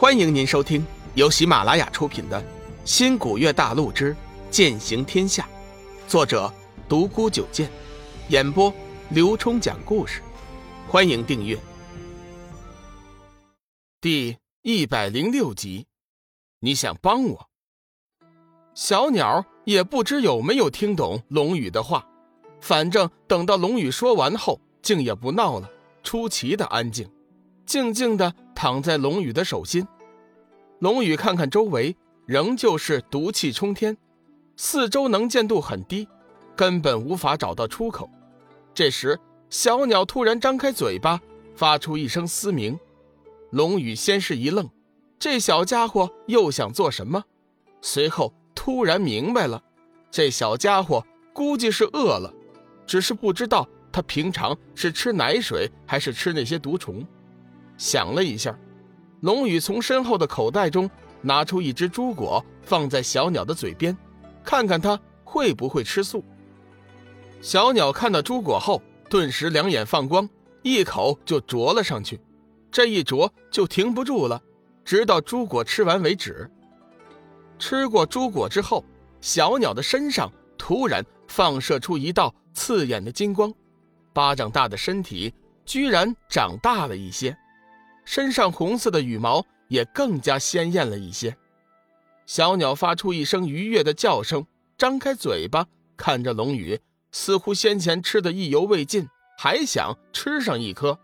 欢迎您收听由喜马拉雅出品的《新古月大陆之剑行天下》，作者独孤九剑，演播刘冲讲故事。欢迎订阅。第一百零六集，你想帮我？小鸟也不知有没有听懂龙宇的话，反正等到龙宇说完后，竟也不闹了，出奇的安静。静静的躺在龙宇的手心，龙宇看看周围，仍旧是毒气冲天，四周能见度很低，根本无法找到出口。这时，小鸟突然张开嘴巴，发出一声嘶鸣。龙宇先是一愣，这小家伙又想做什么？随后突然明白了，这小家伙估计是饿了，只是不知道他平常是吃奶水还是吃那些毒虫。想了一下，龙宇从身后的口袋中拿出一只猪果，放在小鸟的嘴边，看看它会不会吃素。小鸟看到猪果后，顿时两眼放光，一口就啄了上去。这一啄就停不住了，直到猪果吃完为止。吃过猪果之后，小鸟的身上突然放射出一道刺眼的金光，巴掌大的身体居然长大了一些。身上红色的羽毛也更加鲜艳了一些。小鸟发出一声愉悦的叫声，张开嘴巴看着龙宇，似乎先前吃的意犹未尽，还想吃上一颗。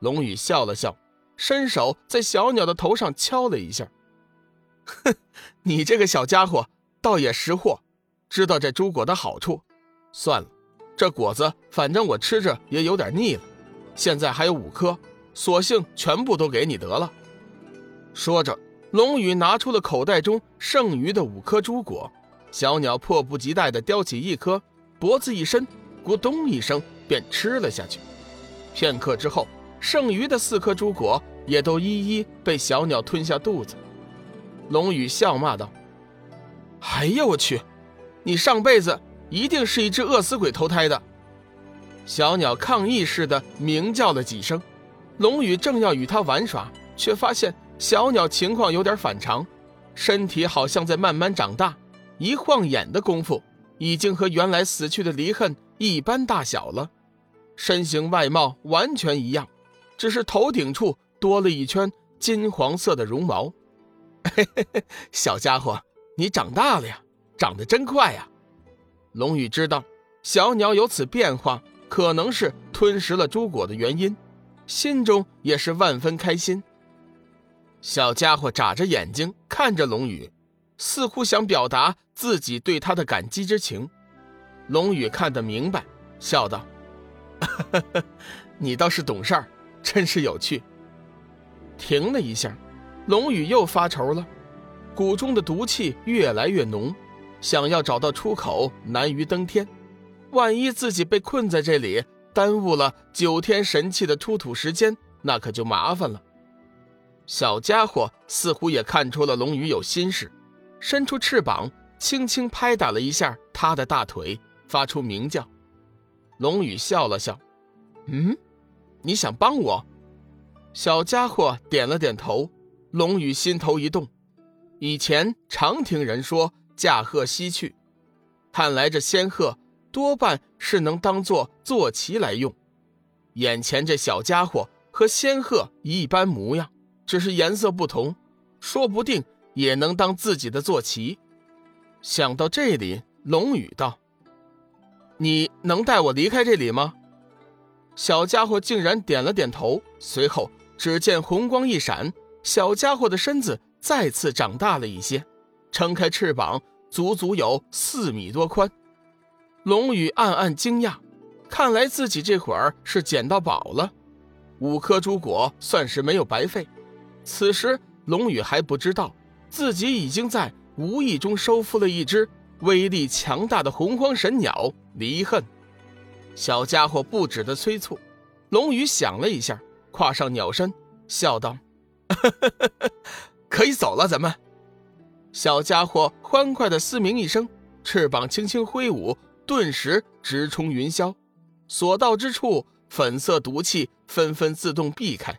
龙宇笑了笑，伸手在小鸟的头上敲了一下：“哼，你这个小家伙倒也识货，知道这猪果的好处。算了，这果子反正我吃着也有点腻了，现在还有五颗。”索性全部都给你得了。说着，龙宇拿出了口袋中剩余的五颗珠果。小鸟迫不及待地叼起一颗，脖子一伸，咕咚一声便吃了下去。片刻之后，剩余的四颗珠果也都一一被小鸟吞下肚子。龙宇笑骂道：“哎呀，我去！你上辈子一定是一只饿死鬼投胎的！”小鸟抗议似的鸣叫了几声。龙宇正要与它玩耍，却发现小鸟情况有点反常，身体好像在慢慢长大。一晃眼的功夫，已经和原来死去的离恨一般大小了。身形外貌完全一样，只是头顶处多了一圈金黄色的绒毛。小家伙，你长大了呀，长得真快呀！龙宇知道小鸟有此变化，可能是吞食了朱果的原因。心中也是万分开心。小家伙眨着眼睛看着龙宇，似乎想表达自己对他的感激之情。龙宇看得明白，笑道：“你倒是懂事儿，真是有趣。”停了一下，龙宇又发愁了，谷中的毒气越来越浓，想要找到出口难于登天。万一自己被困在这里……耽误了九天神器的出土时间，那可就麻烦了。小家伙似乎也看出了龙宇有心事，伸出翅膀，轻轻拍打了一下他的大腿，发出鸣叫。龙宇笑了笑：“嗯，你想帮我？”小家伙点了点头。龙宇心头一动，以前常听人说驾鹤西去，看来这仙鹤。多半是能当做坐骑来用。眼前这小家伙和仙鹤一般模样，只是颜色不同，说不定也能当自己的坐骑。想到这里，龙宇道：“你能带我离开这里吗？”小家伙竟然点了点头。随后，只见红光一闪，小家伙的身子再次长大了一些，撑开翅膀，足足有四米多宽。龙宇暗暗惊讶，看来自己这会儿是捡到宝了，五颗珠果算是没有白费。此时，龙宇还不知道自己已经在无意中收复了一只威力强大的洪荒神鸟离恨。小家伙不止的催促，龙宇想了一下，跨上鸟身，笑道：“可以走了，咱们。”小家伙欢快的嘶鸣一声，翅膀轻轻挥舞。顿时直冲云霄，所到之处，粉色毒气纷纷自动避开。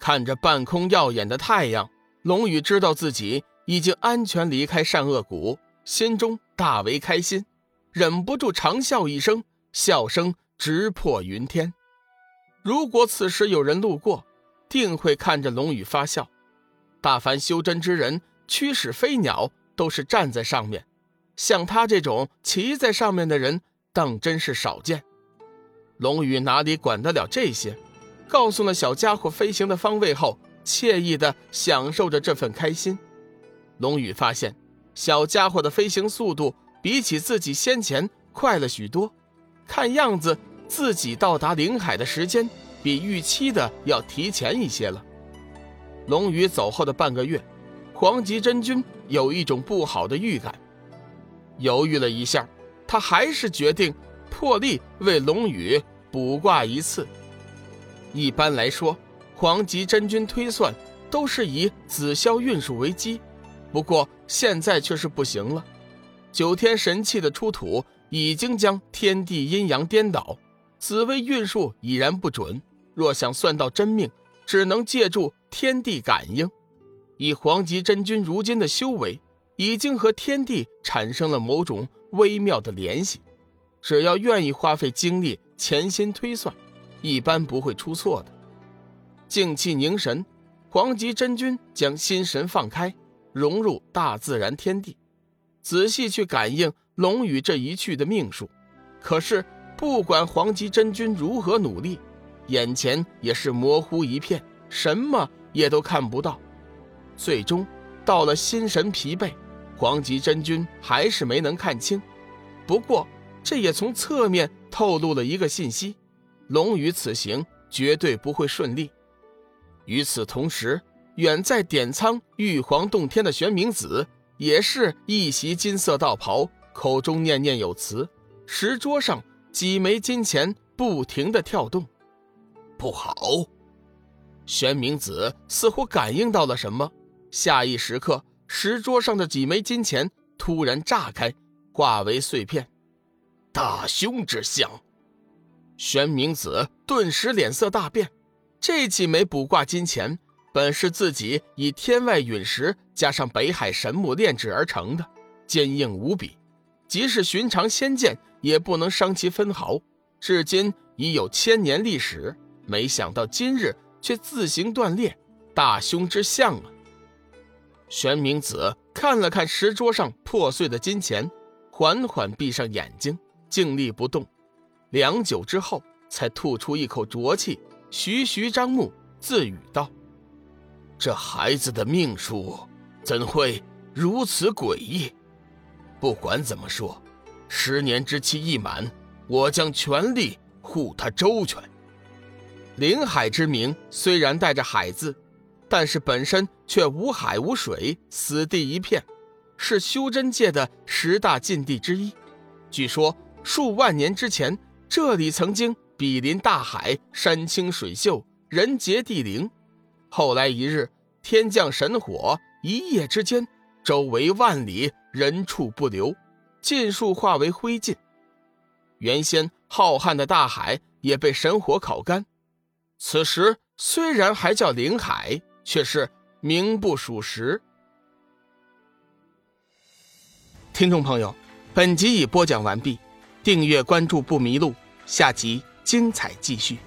看着半空耀眼的太阳，龙宇知道自己已经安全离开善恶谷，心中大为开心，忍不住长笑一声，笑声直破云天。如果此时有人路过，定会看着龙宇发笑。大凡修真之人，驱使飞鸟都是站在上面，像他这种骑在上面的人，当真是少见。龙宇哪里管得了这些？告诉了小家伙飞行的方位后，惬意的享受着这份开心。龙宇发现，小家伙的飞行速度比起自己先前快了许多，看样子自己到达灵海的时间比预期的要提前一些了。龙宇走后的半个月，黄极真君有一种不好的预感，犹豫了一下，他还是决定破例为龙宇卜卦一次。一般来说，黄极真君推算都是以紫霄运数为基，不过现在却是不行了。九天神器的出土已经将天地阴阳颠倒，紫微运数已然不准。若想算到真命，只能借助。天地感应，以黄极真君如今的修为，已经和天地产生了某种微妙的联系。只要愿意花费精力潜心推算，一般不会出错的。静气凝神，黄极真君将心神放开，融入大自然天地，仔细去感应龙宇这一去的命数。可是，不管黄极真君如何努力，眼前也是模糊一片，什么？也都看不到，最终到了心神疲惫，黄极真君还是没能看清。不过，这也从侧面透露了一个信息：龙宇此行绝对不会顺利。与此同时，远在点苍玉皇洞天的玄冥子也是一袭金色道袍，口中念念有词，石桌上几枚金钱不停的跳动。不好！玄冥子似乎感应到了什么，下一时刻，石桌上的几枚金钱突然炸开，化为碎片。大凶之象！玄冥子顿时脸色大变。这几枚卜卦金钱本是自己以天外陨石加上北海神木炼制而成的，坚硬无比，即使寻常仙剑也不能伤其分毫。至今已有千年历史，没想到今日。却自行断裂，大凶之象啊！玄冥子看了看石桌上破碎的金钱，缓缓闭上眼睛，静立不动。良久之后，才吐出一口浊气，徐徐张目，自语道：“这孩子的命数怎会如此诡异？不管怎么说，十年之期一满，我将全力护他周全。”临海之名虽然带着“海”字，但是本身却无海无水，死地一片，是修真界的十大禁地之一。据说数万年之前，这里曾经比邻大海，山清水秀，人杰地灵。后来一日，天降神火，一夜之间，周围万里人畜不留，尽数化为灰烬。原先浩瀚的大海也被神火烤干。此时虽然还叫灵海，却是名不属实。听众朋友，本集已播讲完毕，订阅关注不迷路，下集精彩继续。